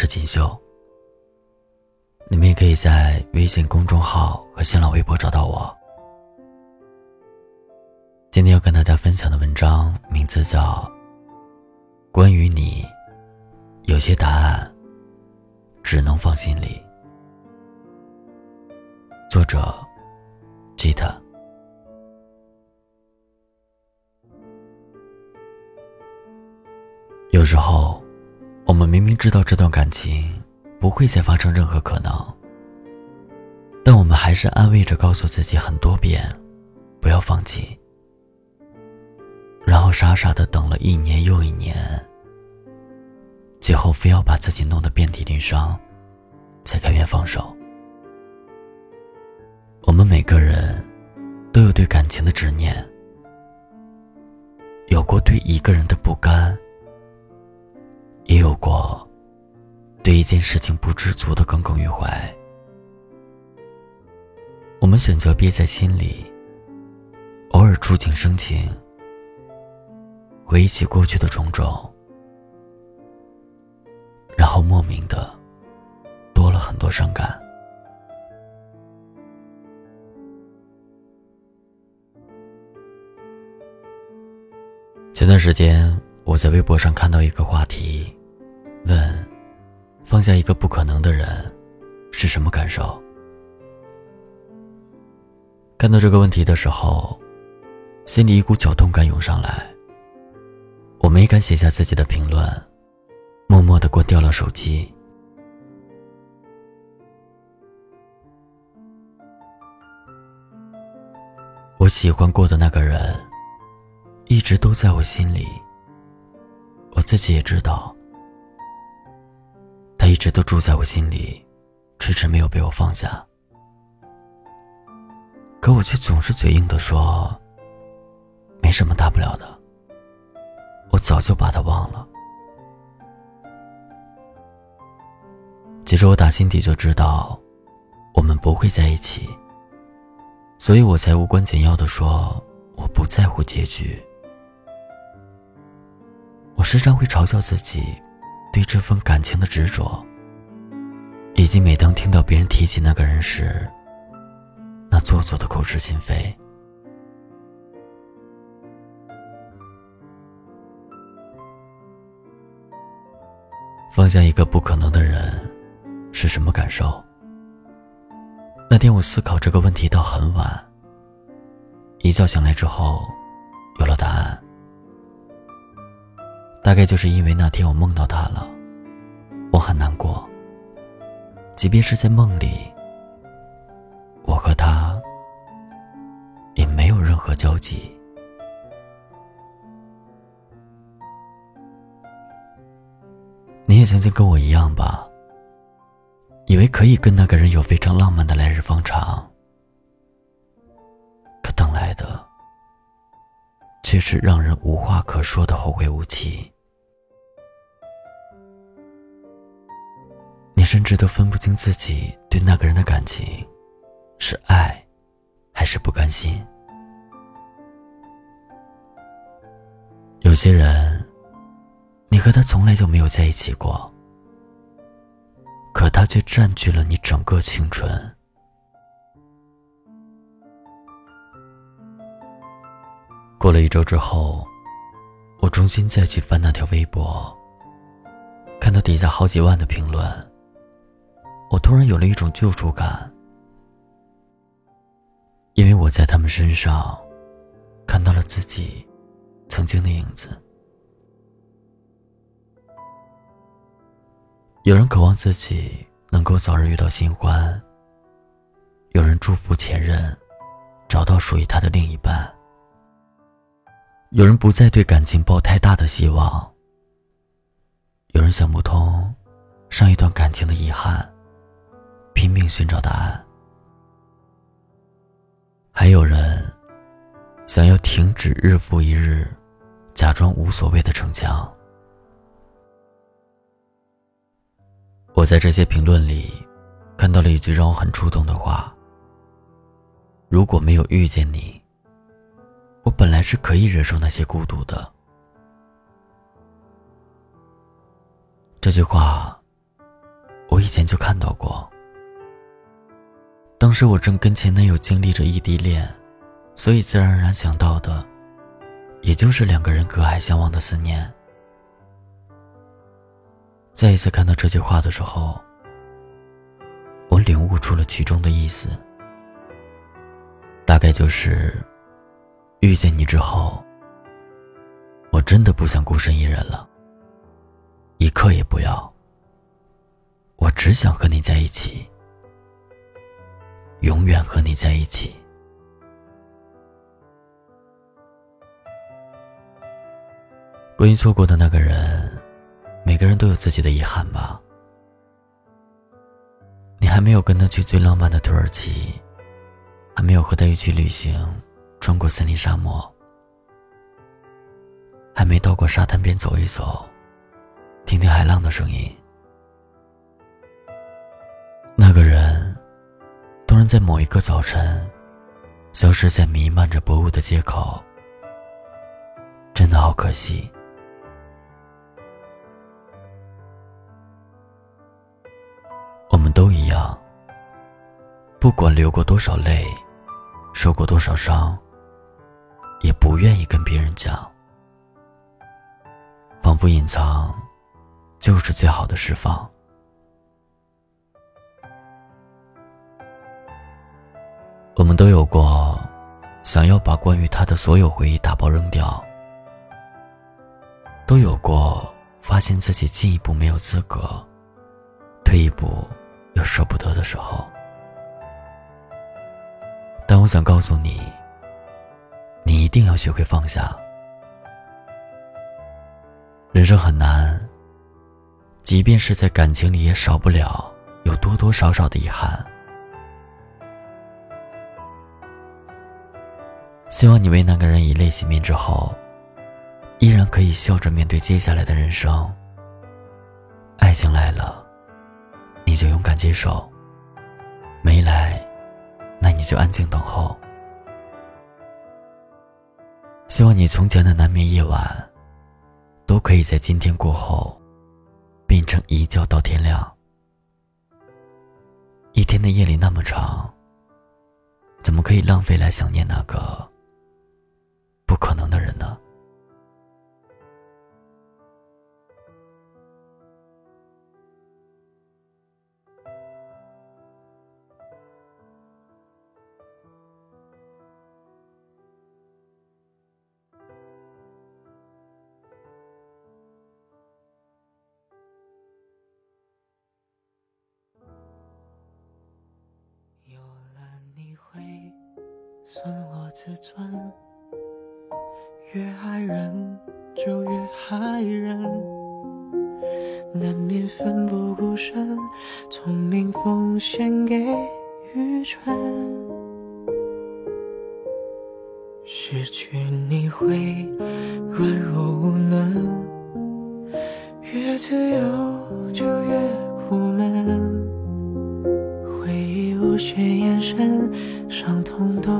是锦绣。你们也可以在微信公众号和新浪微博找到我。今天要跟大家分享的文章名字叫《关于你》，有些答案只能放心里。作者：吉他。有时候，们明明知道这段感情不会再发生任何可能，但我们还是安慰着告诉自己很多遍，不要放弃。然后傻傻的等了一年又一年，最后非要把自己弄得遍体鳞伤，才甘愿放手。我们每个人都有对感情的执念，有过对一个人的不甘。也有过对一件事情不知足的耿耿于怀，我们选择憋在心里，偶尔触景生情，回忆起过去的种种，然后莫名的多了很多伤感。前段时间，我在微博上看到一个话题。问：放下一个不可能的人，是什么感受？看到这个问题的时候，心里一股绞痛感涌上来。我没敢写下自己的评论，默默的关掉了手机。我喜欢过的那个人，一直都在我心里。我自己也知道。一直都住在我心里，迟迟没有被我放下。可我却总是嘴硬的说：“没什么大不了的，我早就把他忘了。”其实我打心底就知道，我们不会在一起，所以我才无关紧要的说我不在乎结局。我时常会嘲笑自己。对这份感情的执着，以及每当听到别人提起那个人时，那做作的口是心非。放下一个不可能的人，是什么感受？那天我思考这个问题到很晚，一觉醒来之后，有了答案。大概就是因为那天我梦到他了，我很难过。即便是在梦里，我和他也没有任何交集。你也曾经跟我一样吧，以为可以跟那个人有非常浪漫的来日方长，却是让人无话可说的后会无期。你甚至都分不清自己对那个人的感情，是爱，还是不甘心。有些人，你和他从来就没有在一起过，可他却占据了你整个青春。过了一周之后，我重新再去翻那条微博，看到底下好几万的评论，我突然有了一种救赎感，因为我在他们身上看到了自己曾经的影子。有人渴望自己能够早日遇到新欢，有人祝福前任找到属于他的另一半。有人不再对感情抱太大的希望，有人想不通上一段感情的遗憾，拼命寻找答案，还有人想要停止日复一日假装无所谓的逞强。我在这些评论里看到了一句让我很触动的话：“如果没有遇见你。”我本来是可以忍受那些孤独的。这句话，我以前就看到过。当时我正跟前男友经历着异地恋，所以自然而然想到的，也就是两个人隔海相望的思念。再一次看到这句话的时候，我领悟出了其中的意思，大概就是遇见你之后，我真的不想孤身一人了，一刻也不要。我只想和你在一起，永远和你在一起。关于错过的那个人，每个人都有自己的遗憾吧。你还没有跟他去最浪漫的土耳其，还没有和他一起旅行，穿过森林沙漠，还没到过沙滩边走一走，听听海浪的声音。那个人突然在某一个早晨，消失在弥漫着薄雾的街口，真的好可惜。我们都一样，不管流过多少泪，受过多少伤，也不愿意跟别人讲，仿佛隐藏就是最好的释放。我们都有过想要把关于他的所有回忆打包扔掉，都有过发现自己进一步没有资格，退一步又舍不得的时候。但我想告诉你，你一定要学会放下。人生很难，即便是在感情里，也少不了有多多少少的遗憾。希望你为那个人以泪洗面之后，依然可以笑着面对接下来的人生。爱情来了，你就勇敢接受；没来，那你就安静等候。希望你从前的难眠夜晚，都可以在今天过后，变成一觉到天亮。一天的夜里那么长，怎么可以浪费来想念那个？不可能的人呢？损我自尊。越爱人就越害人，难免奋不顾身，聪明奉献给愚蠢。失去你会软弱无能，越自由就越苦闷。回忆无限延伸，伤痛都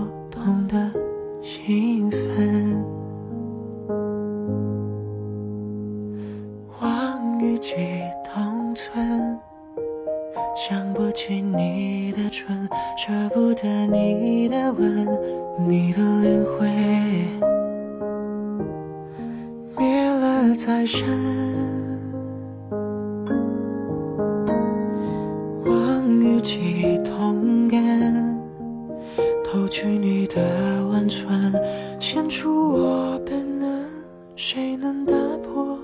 几同存，想不起你的唇，舍不得你的吻，你的灵魂灭了再生。望与几同根，偷取你的温存，献出我本能，谁能打破？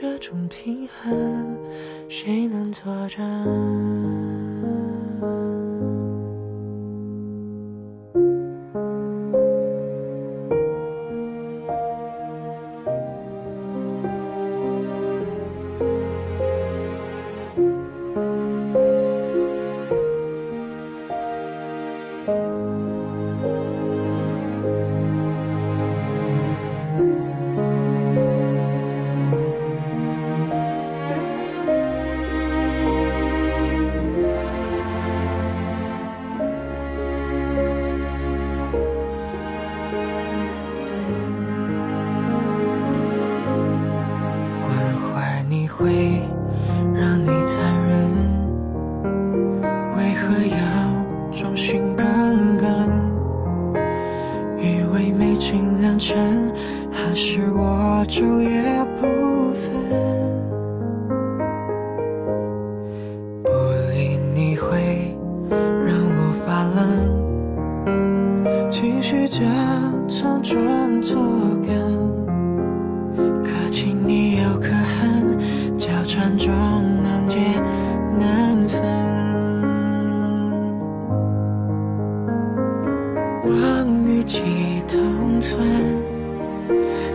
这种平衡，谁能作证？冷，情绪这种种作梗，可亲你又可恨，交缠中难解难分。望与几同存，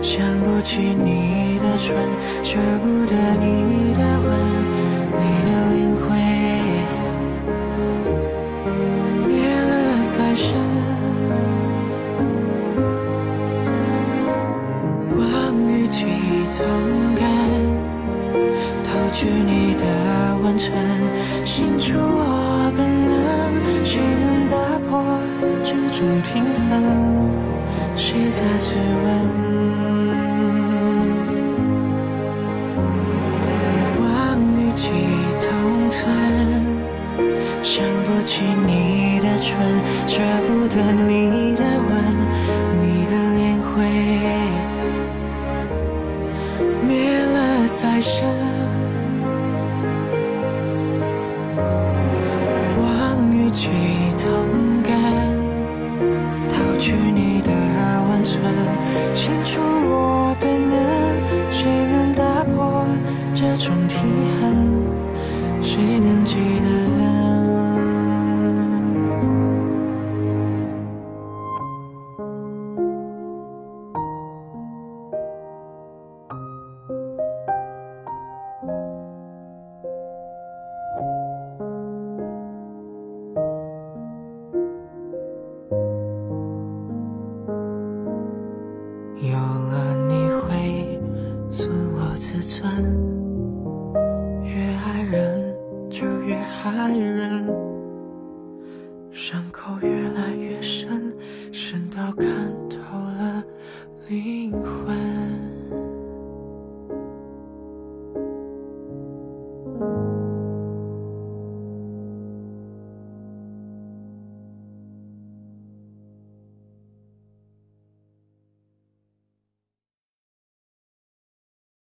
想不起你的唇，舍不得你谁在质问？望与几同存，想不起你的唇，舍不得你的吻，你的脸会灭了再生。望与几同温存，献出我本能，谁能打破这种平衡？谁能记得？伤口越来越深深到看透了灵魂。